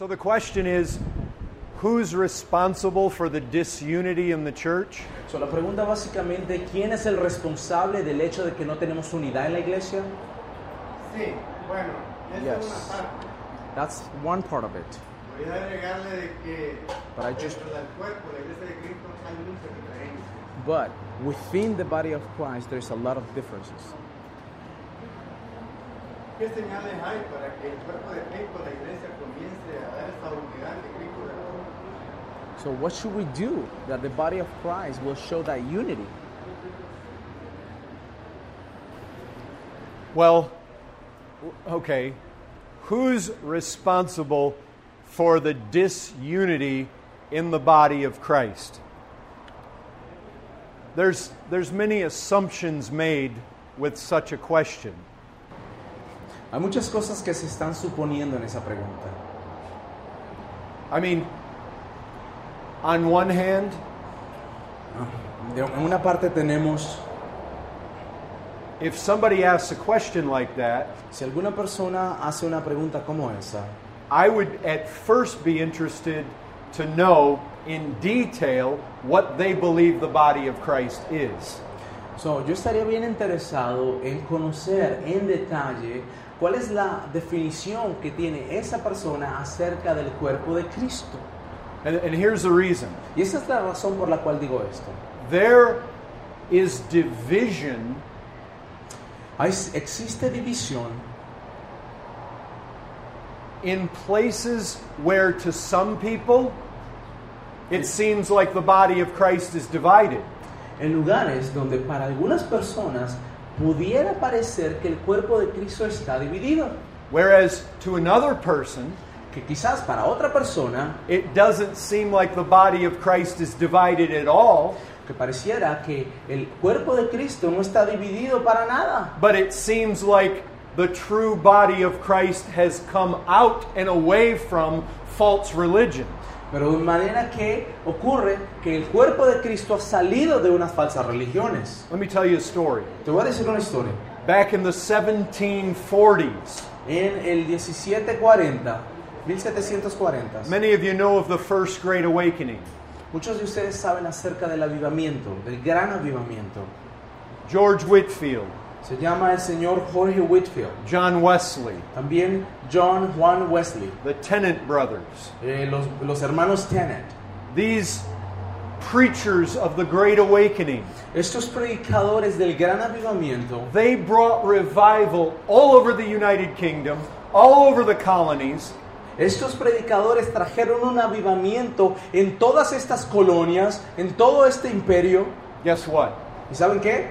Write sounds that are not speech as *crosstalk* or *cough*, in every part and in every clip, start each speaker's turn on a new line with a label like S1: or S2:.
S1: So the question is who's responsible for the disunity in the church?
S2: So, la pregunta básicamente, ¿quién es el responsable del hecho de que no tenemos unidad en la iglesia?
S3: Sí, bueno, esa es
S2: Yes.
S3: una parte.
S2: That's one part of it.
S3: Voy a agregarle de que
S2: But I just-
S3: del cuerpo, la iglesia de Cristo, hay muchas diferencias.
S2: But within the body of Christ, there's a lot of differences.
S3: ¿Qué señales hay para que el cuerpo de Cristo, la iglesia, comience a dar esta unidad que Cristo dejó?
S2: So, what should we do that the body of Christ will show that unity?
S1: Well, okay. Who's responsible for the disunity in the body of Christ? There's, there's many assumptions made with such a question.
S2: Hay muchas cosas que se están suponiendo en esa pregunta.
S1: I mean, on one hand,
S2: De- en una parte tenemos,
S1: if somebody asks a question like that,
S2: si alguna persona hace una pregunta como esa,
S1: I would at first be interested to know in detail what they believe the body of Christ is.
S2: So, yo estaría bien interesado en conocer en detalle cuál es la definición que tiene esa persona acerca del cuerpo de Cristo.
S1: And, and here's the reason
S2: Y esa es la razón por la cual digo esto.
S1: there is division
S2: Hay- existe división
S1: in places where to some people it seems like the body of Christ is divided.
S2: en lugares donde para algunas personas pudiera parecer que el cuerpo de Cristo está dividido,
S1: Whereas to another person,
S2: que quizás para otra persona
S1: it doesn't seem like the body of Christ is divided at all,
S2: que pareciera que el cuerpo de Cristo no está dividido para nada,
S1: but it seems like the true body of Christ has come out and away from false religion.
S2: Pero de manera que ocurre que el cuerpo de Cristo ha salido de unas falsas religiones.
S1: Let me tell you a story.
S2: Te voy a decir una historia.
S1: Back in the 1740s,
S2: En el 1740, 1740,
S1: many of you know of the First Great Awakening.
S2: muchos de ustedes saben acerca del avivamiento, del gran avivamiento.
S1: George Whitfield,
S2: Se llama el señor Jorge Whitfield,
S1: John Wesley,
S2: también John Juan Wesley,
S1: the Tennant brothers.
S2: eh, los, los hermanos Tennant.
S1: These preachers of the Great Awakening,
S2: Estos predicadores del gran avivamiento,
S1: they brought revival all over the United Kingdom, all over the colonies,
S2: estos predicadores trajeron un avivamiento en todas estas colonias, en todo este imperio.
S1: guess what?
S2: ¿Y saben qué?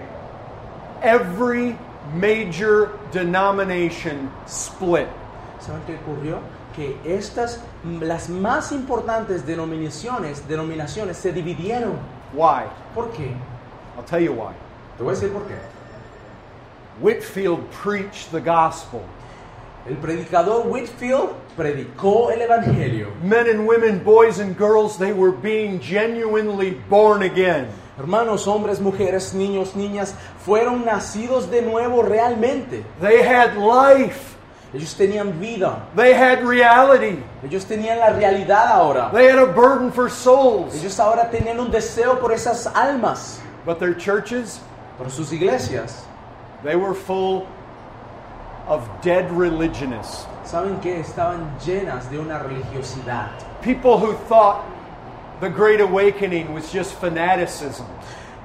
S1: Every major denomination split.
S2: ¿Saben qué ocurrió? Que estas, las más importantes denominaciones, denominaciones se dividieron.
S1: Why?
S2: ¿Por qué?
S1: I'll tell you why.
S2: Te voy a decir por qué.
S1: Whitfield preached the gospel.
S2: El predicador Whitfield predicó el evangelio.
S1: Men and women, boys and girls, they were being genuinely born again.
S2: Hermanos, hombres, mujeres, niños, niñas, fueron nacidos de nuevo realmente.
S1: They had life.
S2: Ellos tenían vida.
S1: They had reality.
S2: Ellos tenían la realidad ahora.
S1: They had a burden for souls.
S2: Ellos ahora tenían un deseo por esas almas.
S1: But their churches,
S2: Por sus iglesias.
S1: they were full of dead religionists.
S2: ¿Saben qué? Estaban llenas de una religiosidad.
S1: People who thought the Great Awakening was just fanaticism.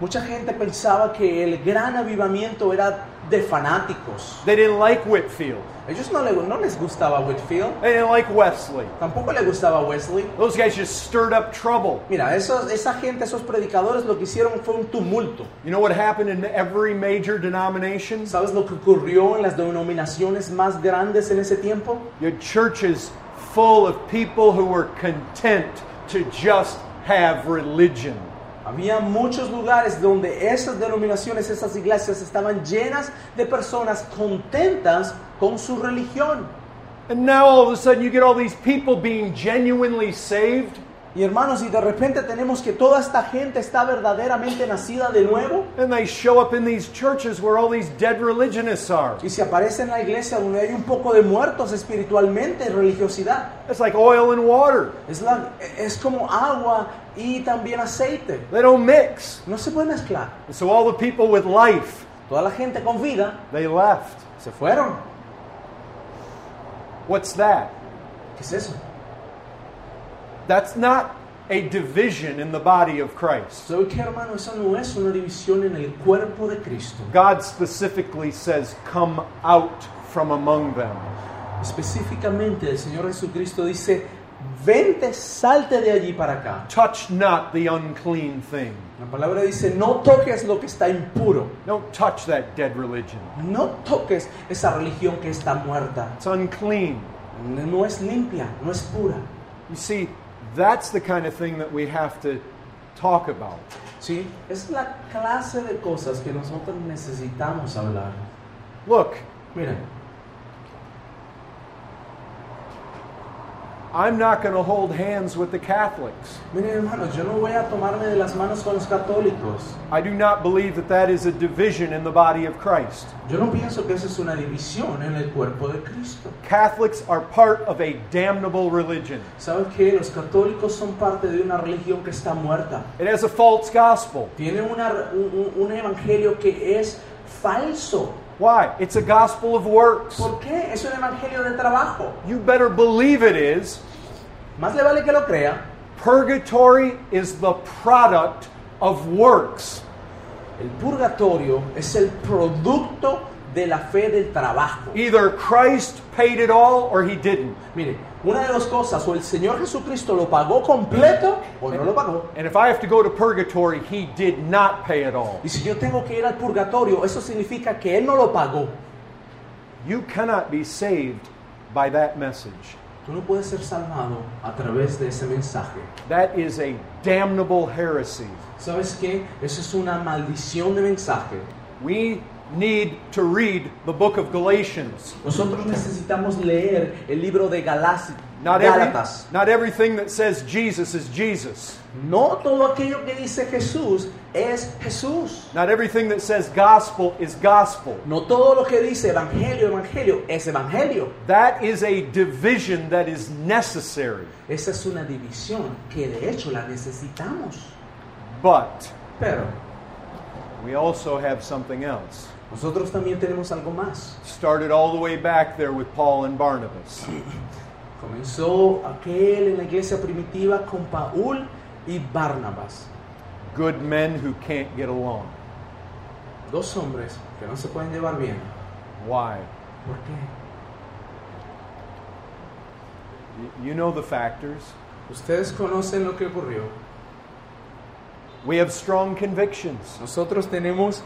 S2: Mucha gente pensaba que el gran avivamiento era de fanáticos.
S1: They didn't like Whitfield.
S2: Ellos no, le- no les gustaba Whitfield,
S1: They didn't like Wesley.
S2: tampoco le gustaba Wesley.
S1: Those guys just stirred up trouble.
S2: Mira, esos- esa gente, esos predicadores lo que hicieron fue un tumulto.
S1: You know what happened in every major denomination?
S2: ¿Sabes lo que ocurrió en las denominaciones más grandes en ese tiempo?
S1: You had churches full of people who were content to just have religion.
S2: Había muchos lugares donde esas denominaciones, esas iglesias estaban llenas de personas contentas con su religión.
S1: And now all of a sudden you get all these people being genuinely saved.
S2: Y hermanos, y de repente tenemos que toda esta gente está verdaderamente nacida de nuevo.
S1: And they show up in these churches where all these dead religionists are.
S2: Y se aparece en la iglesia donde hay un poco de muertos espiritualmente, religiosidad.
S1: It's like oil and water.
S2: Es, la- es como agua y también aceite.
S1: They don't mix.
S2: No se puede mezclar.
S1: And so all the people with life,
S2: Toda la gente con vida
S1: they left.
S2: se fueron.
S1: What's that?
S2: ¿Qué es eso?
S1: That's not a division in the body of Christ.
S2: ¿Sabe qué, hermano? Eso no es una división en el cuerpo de Cristo.
S1: God specifically says, Come out from among them.
S2: Específicamente, el Señor Jesucristo dice, vente, salte de allí para acá.
S1: Touch not the unclean thing.
S2: La palabra dice, no toques lo que está impuro.
S1: Don't touch that dead religion.
S2: No toques esa religión que está muerta.
S1: It's unclean.
S2: No es limpia, no es pura.
S1: You see, that's the kind of thing that we have to talk about.
S2: ¿Sí? Es la clase de cosas que nosotros necesitamos hablar.
S1: Look,
S2: Miren,
S1: I'm not going to hold hands with the Catholics.
S2: miren hermanos, yo no voy a tomarme de las manos con los católicos.
S1: I do not believe that that is a division in the body of Christ.
S2: Yo no pienso que eso es una división en el cuerpo de Cristo.
S1: Catholics are part of a damnable religion.
S2: ¿Sabes qué? Los católicos son parte de una religión que está muerta.
S1: It has a false gospel.
S2: Tiene una- un, un- un evangelio que es falso.
S1: Why? It's a gospel of works.
S2: ¿Por qué? Es un evangelio de trabajo.
S1: You better believe it is.
S2: Más le vale que lo crea.
S1: Purgatory is the product of works.
S2: El purgatorio es el producto de la fe del trabajo.
S1: Either Christ paid it all or he didn't.
S2: Mire, una de las cosas, o el Señor Jesucristo lo pagó completo o no lo pagó.
S1: And if I have to go to purgatory, he did not pay it all.
S2: Y si yo tengo que ir al purgatorio, eso significa que Él no lo pagó.
S1: You cannot be saved by that message.
S2: Tú no puedes ser salvado a través de ese mensaje.
S1: That is a damnable heresy.
S2: ¿Sabes qué? Eso es una maldición de mensaje.
S1: We need to read the book of Galatians.
S2: Nosotros necesitamos leer el libro de Galas-
S1: Not, every, not everything that says Jesus is Jesus.
S2: No todo aquello que dice Jesús es Jesús.
S1: Not everything that says gospel is gospel.
S2: No todo lo que dice evangelio, evangelio es evangelio.
S1: That is a division that is necessary.
S2: Esa es una división que de hecho la necesitamos.
S1: But
S2: Pero
S1: we also have something else.
S2: Nosotros también tenemos algo más.
S1: Started all the way back there with Paul and Barnabas. *clears throat*
S2: Comenzó aquel en la iglesia primitiva con Paul y Barnabas.
S1: Good men who can't get along.
S2: Dos hombres que no se pueden llevar bien.
S1: Why?
S2: ¿Por qué?
S1: You know the factors.
S2: Ustedes conocen lo que ocurrió.
S1: We have strong convictions.
S2: Nosotros tenemos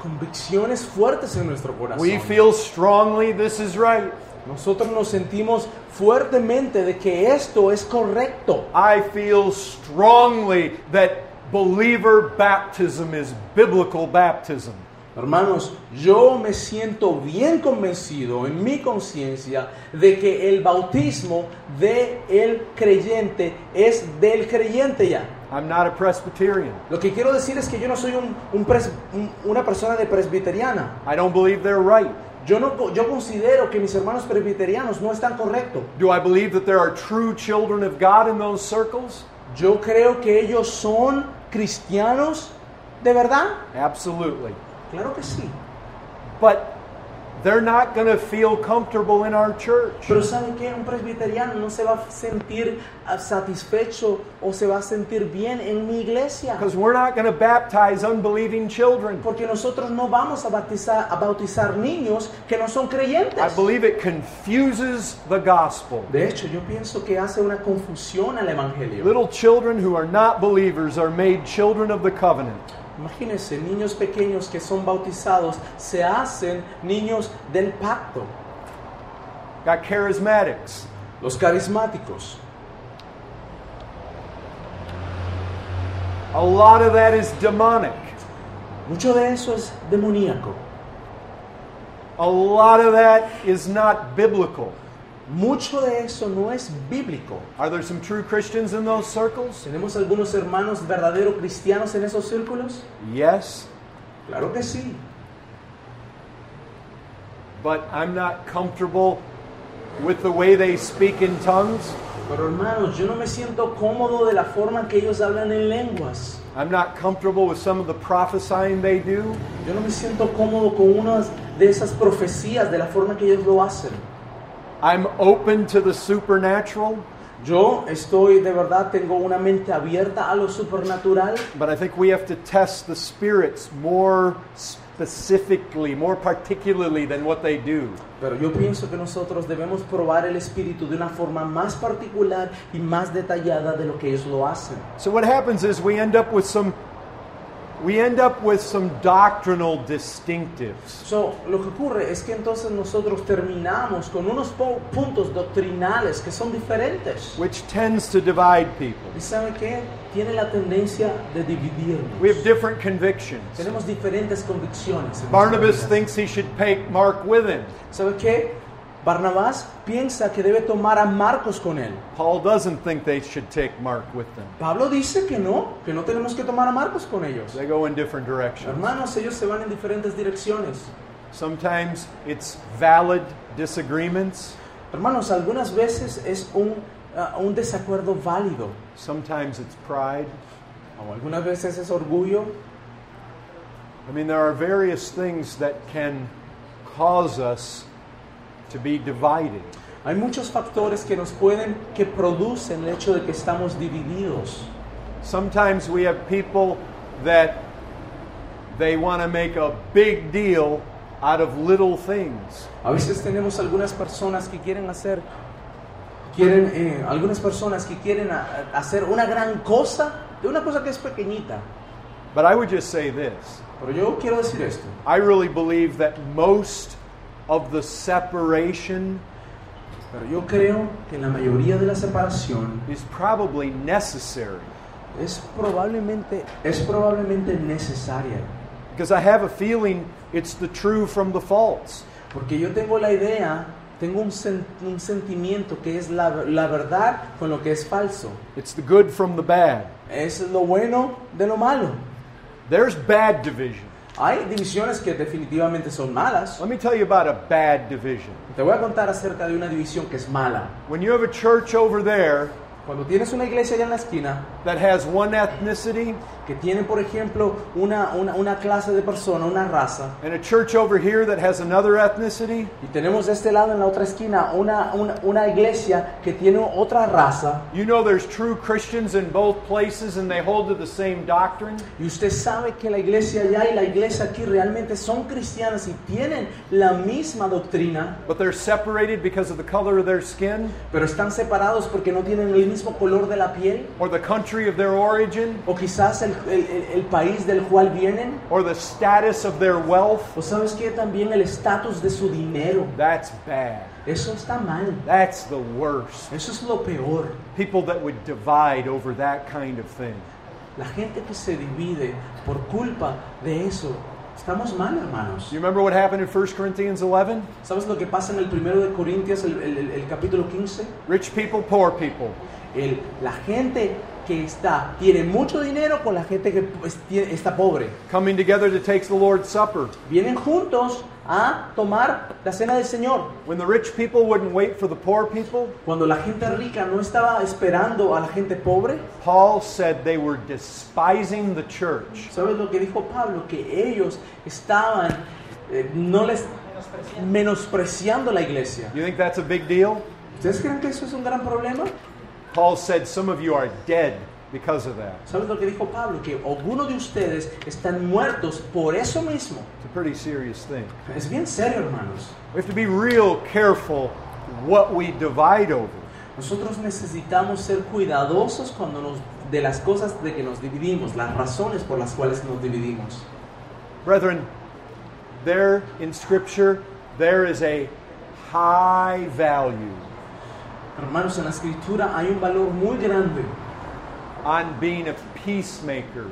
S2: convicciones fuertes en nuestro corazón.
S1: We feel strongly this is right.
S2: Nosotros nos sentimos fuertemente de que esto es correcto.
S1: I feel strongly that believer baptism is biblical baptism.
S2: Hermanos, yo me siento bien convencido en mi conciencia de que el bautismo de el creyente es del creyente ya.
S1: I'm not a Presbyterian.
S2: Lo que quiero decir es que yo no soy un- un pres- un- una persona de presbiteriana.
S1: I don't believe they're right.
S2: Yo, no, yo considero que mis hermanos presbiterianos no están correctos.
S1: Do I believe that there are true children of God in those circles?
S2: Yo creo que ellos son cristianos de verdad.
S1: Absolutely.
S2: Claro que sí.
S1: But they're not going to feel comfortable in our church.
S2: Pero ¿saben qué? Un presbiteriano no se va a sentir ah, satisfecho o se va a sentir bien en mi iglesia.
S1: Because we're not going to baptize unbelieving children.
S2: Porque nosotros no vamos a bautizar, a bautizar niños que no son creyentes.
S1: I believe it confuses the gospel.
S2: De hecho, yo pienso que hace una confusión al Evangelio.
S1: Little children who are not believers are made children of the covenant.
S2: Imagínense, niños pequeños que son bautizados se hacen niños del pacto.
S1: Got charismatics.
S2: Los carismáticos.
S1: A lot of that is demonic.
S2: Mucho de eso es demoníaco.
S1: A lot of that is not biblical.
S2: Mucho de eso no es bíblico.
S1: Are there some true Christians in those circles?
S2: ¿Tenemos algunos hermanos verdaderos cristianos en esos círculos?
S1: Yes,
S2: Claro que sí.
S1: but I'm not comfortable with the way they speak in tongues.
S2: Pero hermanos, yo no me siento cómodo de la forma en que ellos hablan en lenguas.
S1: I'm not comfortable with some of the prophesying they do.
S2: Yo no me siento cómodo con unas de esas profecías, de la forma que ellos lo hacen.
S1: I'm open to the supernatural,
S2: Yo estoy, de verdad, tengo una mente abierta a lo supernatural,
S1: but I think we have to test the spirits more specifically, more particularly than what they do.
S2: pero yo pienso que nosotros debemos probar el espíritu de una forma más particular y más detallada de lo que ellos lo hacen.
S1: So what happens is we end up with some we end up with some doctrinal distinctives.
S2: So, lo que ocurre es que entonces nosotros terminamos con unos puntos doctrinales que son diferentes.
S1: which tends to divide people.
S2: ¿Y sabe qué? Tiene la tendencia de dividirnos.
S1: We have different convictions.
S2: Tenemos diferentes convicciones.
S1: Barnabas thinks he should take Mark with him.
S2: ¿Sabe qué? Barnabás piensa que debe tomar a Marcos con él.
S1: Paul doesn't think they should take Mark with them.
S2: Pablo dice que no, que no tenemos que tomar a Marcos con ellos.
S1: They go in different directions.
S2: Hermanos, ellos se van en diferentes direcciones.
S1: Sometimes it's valid disagreements,
S2: Hermanos, algunas veces es un, ah, un desacuerdo válido.
S1: sometimes it's pride.
S2: O algunas veces es orgullo.
S1: I mean, there are various things that can cause us to be divided.
S2: Hay muchos factores que nos pueden, que producen el hecho de que estamos divididos.
S1: Sometimes we have people that they want to make a big deal out of little things.
S2: A veces tenemos algunas personas que quieren hacer, quieren, eh, algunas personas que quieren a- a- hacer una gran cosa de una cosa que es pequeñita.
S1: But I would just say this
S2: Pero yo quiero decir esto.
S1: I really believe that most of the separation
S2: Pero yo creo que la mayoría de la separación
S1: is probably necessary
S2: es probablemente, es probablemente necesaria.
S1: because I have a feeling it's the true from the false.
S2: Porque yo tengo la idea, tengo un, sen- un sentimiento que es la, la verdad con lo que es falso.
S1: It's the good from the bad.
S2: Es lo bueno de lo malo.
S1: There's bad division.
S2: Hay divisiones que definitivamente son malas.
S1: Let me tell you about a bad division.
S2: Te voy a contar acerca de una división que es mala.
S1: When you have a church over there
S2: Cuando tienes una iglesia allá en la esquina
S1: that has one ethnicity
S2: que tiene, por ejemplo, una, una, una clase de persona, una raza,
S1: and a church over here that has another ethnicity,
S2: y tenemos de este lado en la otra esquina una, una, una iglesia que tiene otra raza,
S1: you know there's true Christians in both places and they hold to the same doctrine.
S2: y usted sabe que la iglesia allá y la iglesia aquí realmente son cristianas y tienen la misma doctrina,
S1: but they're separated because of the color of their skin
S2: pero están separados porque no tienen el mismo color de la piel,
S1: or the country of their origin
S2: o quizás el, el- el- país del cual vienen,
S1: or the status of their wealth.
S2: o sabes que también el estatus de su dinero.
S1: That's bad.
S2: Eso está mal.
S1: That's the worst.
S2: Eso es lo peor.
S1: People that would divide over that kind of thing.
S2: La gente que se divide por culpa de eso, estamos mal, hermanos.
S1: You remember what happened in 1 Corinthians 11?
S2: ¿Sabes lo que pasa en el primero de Corintios, el, el- el- el capítulo 15?
S1: Rich people, poor people.
S2: El- la gente que está, tiene mucho dinero con la gente que pues, está pobre.
S1: Coming together to take the Lord's Supper.
S2: Vienen juntos a tomar la cena del Señor.
S1: When the rich people wouldn't wait for the poor people,
S2: Cuando la gente rica no estaba esperando a la gente pobre,
S1: Paul said they were despising the church.
S2: ¿sabes lo que dijo Pablo? Que ellos estaban, eh, no les menospreciando la iglesia.
S1: You think that's a big deal?
S2: ¿Ustedes creen que eso es un gran problema?
S1: Paul said some of you are dead because of that.
S2: ¿Sabes lo que dijo Pablo? Que algunos de ustedes están muertos por eso mismo.
S1: It's a pretty serious thing.
S2: Es bien serio, hermanos.
S1: We have to be real careful what we divide over.
S2: Nosotros necesitamos ser cuidadosos cuando nos de las cosas de que nos dividimos, las razones por las cuales nos dividimos.
S1: Brethren, there in Scripture, there is a high value
S2: Hermanos, en la escritura hay un valor muy grande.
S1: on being a peacemaker.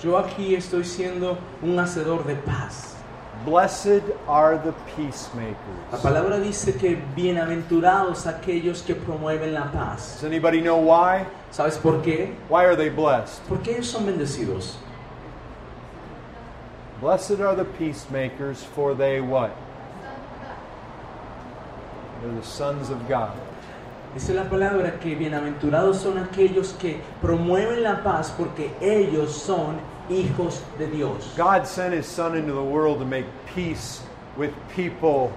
S2: Yo aquí estoy siendo un hacedor de paz.
S1: Blessed are the
S2: La
S1: peacemakers.
S2: palabra dice que bienaventurados aquellos que promueven la paz.
S1: Does anybody know why?
S2: ¿Sabes por qué?
S1: Why are they blessed?
S2: Porque ellos son bendecidos.
S1: Blessed are the peacemakers, for they what? They're the sons of God.
S2: Dice la palabra que bienaventurados son aquellos que promueven la paz porque ellos son hijos de Dios.
S1: God sent his son into the world to make peace with people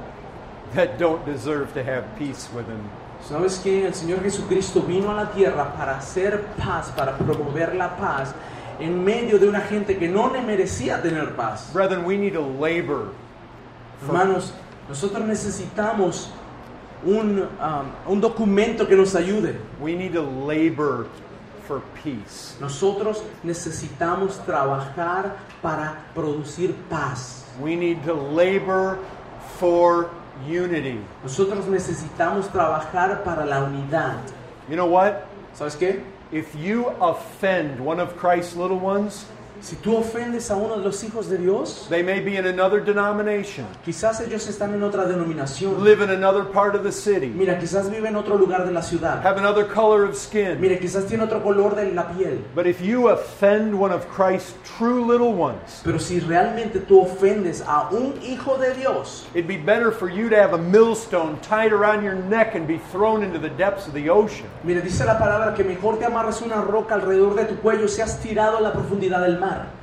S1: that don't deserve to have peace with him.
S2: ¿Sabes que El Señor Jesucristo vino a la tierra para hacer paz, para promover la paz en medio de una gente que no le merecía tener paz.
S1: Brethren, we need to labor.
S2: Hermanos, nosotros necesitamos un, um, un documento que nos ayude.
S1: We need to labor for peace.
S2: Nosotros necesitamos trabajar para producir paz.
S1: We need to labor for unity.
S2: Nosotros necesitamos trabajar para la unidad.
S1: You know what?
S2: ¿Sabes qué?
S1: If you offend one of Christ's little ones,
S2: Si tú ofendes a uno de los hijos de Dios,
S1: they may be in another denomination,
S2: quizás ellos están en otra denominación.
S1: live in another part of the city,
S2: Mira, quizás vive en otro lugar de la ciudad.
S1: have another color of skin.
S2: Mira, quizás tiene otro color de la piel.
S1: But if you offend one of Christ's true little ones,
S2: Pero si realmente tú ofendes a un hijo de Dios,
S1: it'd be better for you to have a millstone tied around your neck and be thrown into the depths of the ocean
S2: mira, dice la palabra que mejor te amarres una roca alrededor de tu cuello y seas tirado a la profundidad del mar. amar